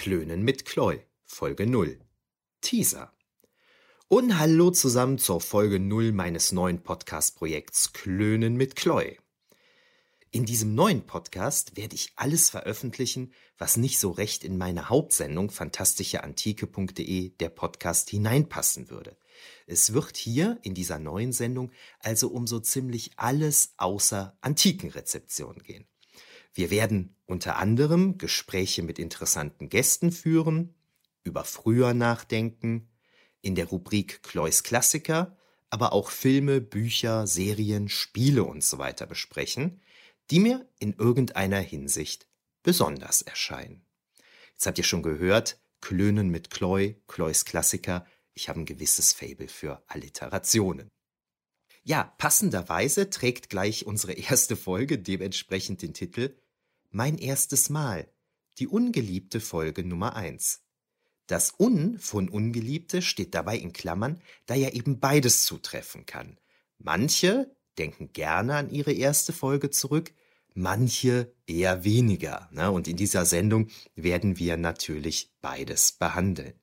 Klönen mit Kloi, Folge 0. Teaser. Und hallo zusammen zur Folge 0 meines neuen Podcast-Projekts Klönen mit Kloi. In diesem neuen Podcast werde ich alles veröffentlichen, was nicht so recht in meine Hauptsendung fantastischeantike.de der Podcast hineinpassen würde. Es wird hier in dieser neuen Sendung also um so ziemlich alles außer Antikenrezeption gehen. Wir werden unter anderem Gespräche mit interessanten Gästen führen, über früher nachdenken, in der Rubrik Klois Klassiker, aber auch Filme, Bücher, Serien, Spiele und so weiter besprechen, die mir in irgendeiner Hinsicht besonders erscheinen. Jetzt habt ihr schon gehört, Klönen mit Kloi, Klois Klassiker, ich habe ein gewisses Fable für Alliterationen. Ja, passenderweise trägt gleich unsere erste Folge dementsprechend den Titel Mein erstes Mal, die ungeliebte Folge Nummer 1. Das Un von Ungeliebte steht dabei in Klammern, da ja eben beides zutreffen kann. Manche denken gerne an ihre erste Folge zurück, manche eher weniger. Ne? Und in dieser Sendung werden wir natürlich beides behandeln.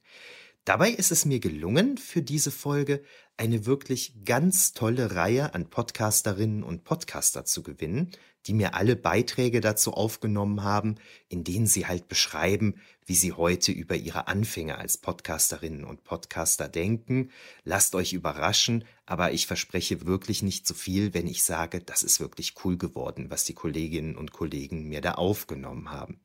Dabei ist es mir gelungen, für diese Folge eine wirklich ganz tolle Reihe an Podcasterinnen und Podcaster zu gewinnen, die mir alle Beiträge dazu aufgenommen haben, in denen sie halt beschreiben, wie sie heute über ihre Anfänge als Podcasterinnen und Podcaster denken. Lasst euch überraschen, aber ich verspreche wirklich nicht zu so viel, wenn ich sage, das ist wirklich cool geworden, was die Kolleginnen und Kollegen mir da aufgenommen haben.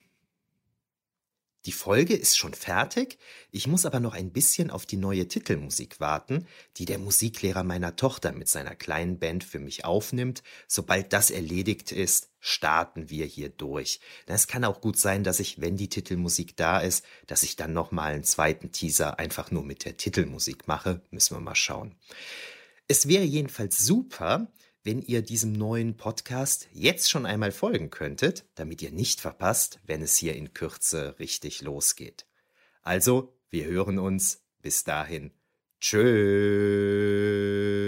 Die Folge ist schon fertig, ich muss aber noch ein bisschen auf die neue Titelmusik warten, die der Musiklehrer meiner Tochter mit seiner kleinen Band für mich aufnimmt. Sobald das erledigt ist, starten wir hier durch. Es kann auch gut sein, dass ich, wenn die Titelmusik da ist, dass ich dann nochmal einen zweiten Teaser einfach nur mit der Titelmusik mache. Müssen wir mal schauen. Es wäre jedenfalls super, wenn ihr diesem neuen Podcast jetzt schon einmal folgen könntet, damit ihr nicht verpasst, wenn es hier in Kürze richtig losgeht. Also, wir hören uns. Bis dahin. Tschö.